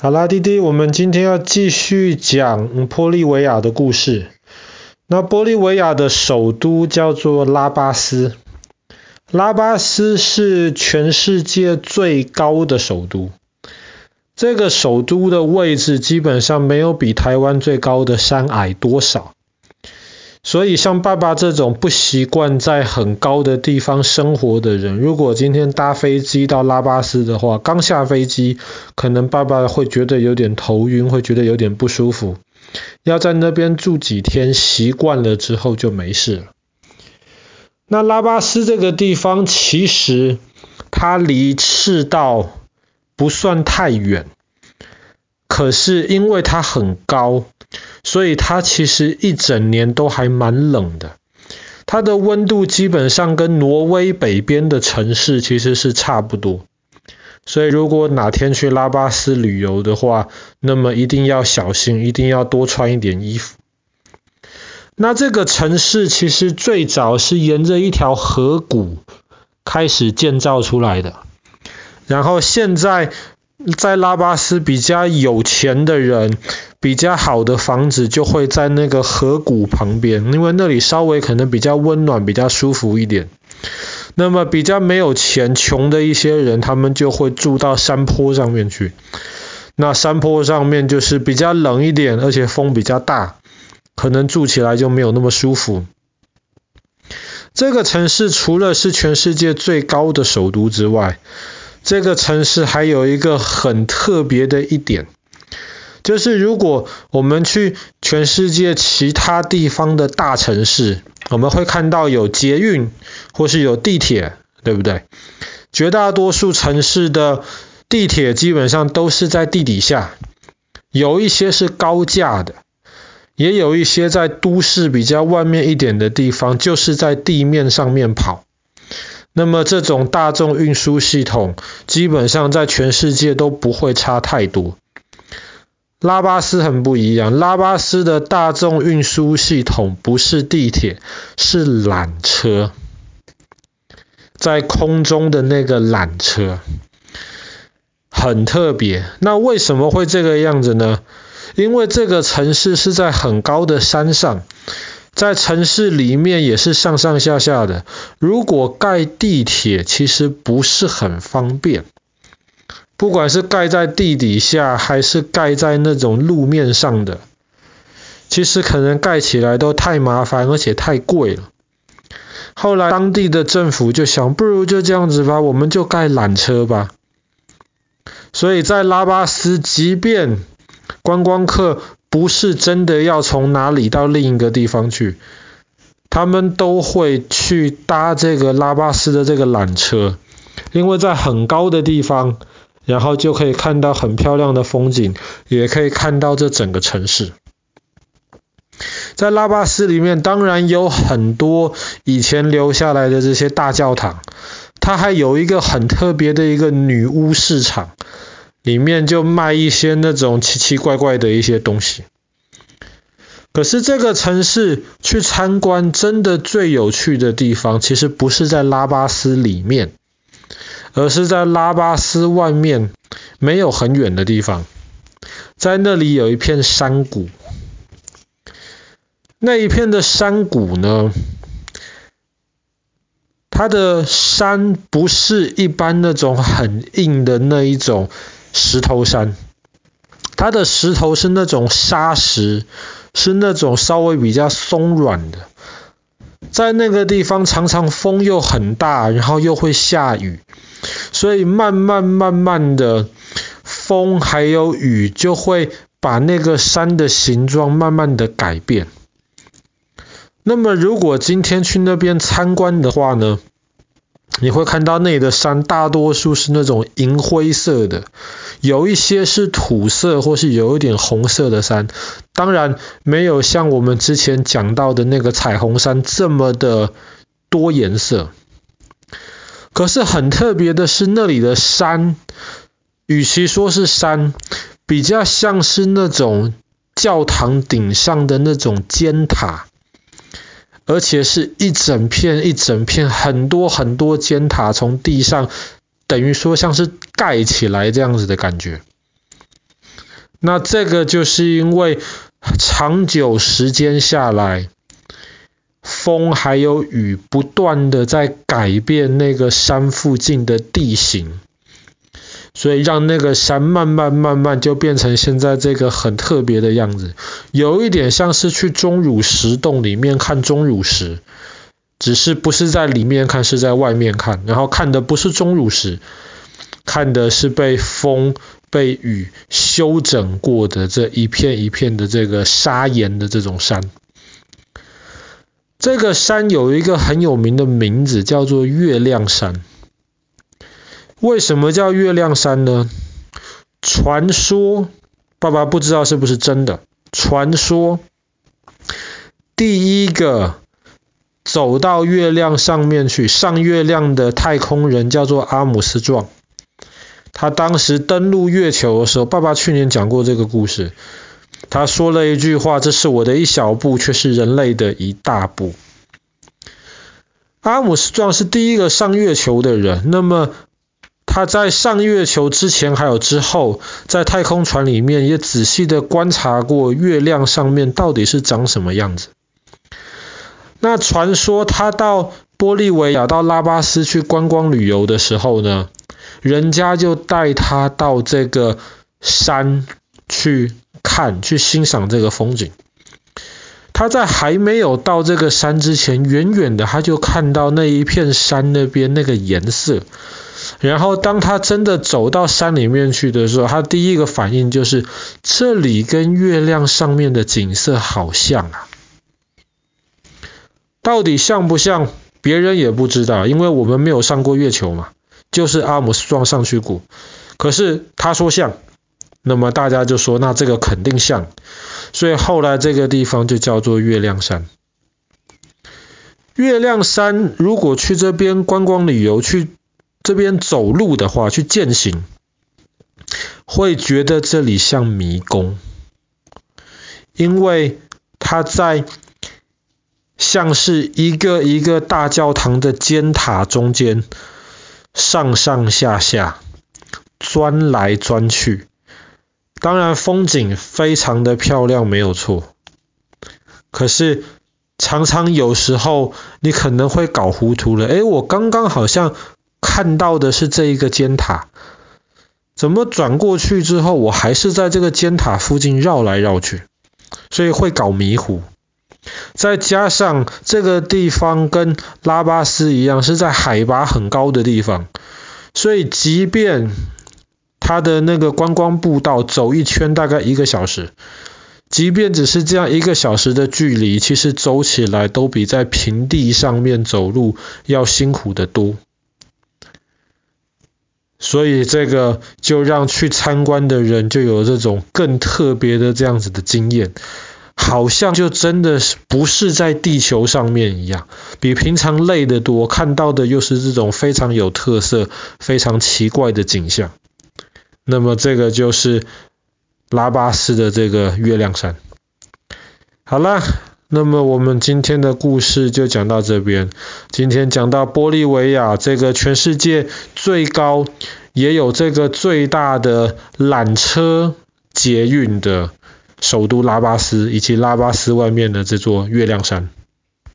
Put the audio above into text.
好啦，弟弟，我们今天要继续讲玻利维亚的故事。那玻利维亚的首都叫做拉巴斯，拉巴斯是全世界最高的首都。这个首都的位置基本上没有比台湾最高的山矮多少。所以，像爸爸这种不习惯在很高的地方生活的人，如果今天搭飞机到拉巴斯的话，刚下飞机，可能爸爸会觉得有点头晕，会觉得有点不舒服。要在那边住几天，习惯了之后就没事了。那拉巴斯这个地方，其实它离赤道不算太远，可是因为它很高。所以它其实一整年都还蛮冷的，它的温度基本上跟挪威北边的城市其实是差不多。所以如果哪天去拉巴斯旅游的话，那么一定要小心，一定要多穿一点衣服。那这个城市其实最早是沿着一条河谷开始建造出来的，然后现在在拉巴斯比较有钱的人。比较好的房子就会在那个河谷旁边，因为那里稍微可能比较温暖、比较舒服一点。那么比较没有钱、穷的一些人，他们就会住到山坡上面去。那山坡上面就是比较冷一点，而且风比较大，可能住起来就没有那么舒服。这个城市除了是全世界最高的首都之外，这个城市还有一个很特别的一点。就是如果我们去全世界其他地方的大城市，我们会看到有捷运或是有地铁，对不对？绝大多数城市的地铁基本上都是在地底下，有一些是高架的，也有一些在都市比较外面一点的地方，就是在地面上面跑。那么这种大众运输系统基本上在全世界都不会差太多。拉巴斯很不一样，拉巴斯的大众运输系统不是地铁，是缆车，在空中的那个缆车，很特别。那为什么会这个样子呢？因为这个城市是在很高的山上，在城市里面也是上上下下的。如果盖地铁，其实不是很方便。不管是盖在地底下，还是盖在那种路面上的，其实可能盖起来都太麻烦，而且太贵了。后来当地的政府就想，不如就这样子吧，我们就盖缆车吧。所以在拉巴斯，即便观光客不是真的要从哪里到另一个地方去，他们都会去搭这个拉巴斯的这个缆车，因为在很高的地方。然后就可以看到很漂亮的风景，也可以看到这整个城市。在拉巴斯里面，当然有很多以前留下来的这些大教堂，它还有一个很特别的一个女巫市场，里面就卖一些那种奇奇怪怪的一些东西。可是这个城市去参观，真的最有趣的地方，其实不是在拉巴斯里面。而是在拉巴斯外面没有很远的地方，在那里有一片山谷。那一片的山谷呢，它的山不是一般那种很硬的那一种石头山，它的石头是那种沙石，是那种稍微比较松软的。在那个地方常常风又很大，然后又会下雨。所以慢慢慢慢的，风还有雨就会把那个山的形状慢慢的改变。那么如果今天去那边参观的话呢，你会看到那里的山大多数是那种银灰色的，有一些是土色或是有一点红色的山，当然没有像我们之前讲到的那个彩虹山这么的多颜色。可是很特别的是，那里的山，与其说是山，比较像是那种教堂顶上的那种尖塔，而且是一整片一整片，很多很多尖塔从地上，等于说像是盖起来这样子的感觉。那这个就是因为长久时间下来，风还有雨不断的在改变那个山附近的地形，所以让那个山慢慢慢慢就变成现在这个很特别的样子，有一点像是去钟乳石洞里面看钟乳石，只是不是在里面看，是在外面看，然后看的不是钟乳石，看的是被风。被雨修整过的这一片一片的这个砂岩的这种山，这个山有一个很有名的名字，叫做月亮山。为什么叫月亮山呢？传说，爸爸不知道是不是真的。传说，第一个走到月亮上面去上月亮的太空人叫做阿姆斯壮。他当时登陆月球的时候，爸爸去年讲过这个故事。他说了一句话：“这是我的一小步，却是人类的一大步。”阿姆斯壮是第一个上月球的人。那么他在上月球之前还有之后，在太空船里面也仔细的观察过月亮上面到底是长什么样子。那传说他到玻利维亚、到拉巴斯去观光旅游的时候呢，人家就带他到这个山去看，去欣赏这个风景。他在还没有到这个山之前，远远的他就看到那一片山那边那个颜色。然后当他真的走到山里面去的时候，他第一个反应就是，这里跟月亮上面的景色好像啊。到底像不像？别人也不知道，因为我们没有上过月球嘛。就是阿姆斯壮上去过，可是他说像，那么大家就说那这个肯定像，所以后来这个地方就叫做月亮山。月亮山如果去这边观光旅游，去这边走路的话，去践行，会觉得这里像迷宫，因为它在像是一个一个大教堂的尖塔中间。上上下下，钻来钻去，当然风景非常的漂亮，没有错。可是常常有时候你可能会搞糊涂了，诶，我刚刚好像看到的是这一个尖塔，怎么转过去之后，我还是在这个尖塔附近绕来绕去，所以会搞迷糊。再加上这个地方跟拉巴斯一样是在海拔很高的地方，所以即便它的那个观光步道走一圈大概一个小时，即便只是这样一个小时的距离，其实走起来都比在平地上面走路要辛苦得多。所以这个就让去参观的人就有这种更特别的这样子的经验。好像就真的是不是在地球上面一样，比平常累得多，看到的又是这种非常有特色、非常奇怪的景象。那么这个就是拉巴斯的这个月亮山。好了，那么我们今天的故事就讲到这边。今天讲到玻利维亚这个全世界最高，也有这个最大的缆车捷运的。首都拉巴斯以及拉巴斯外面的这座月亮山。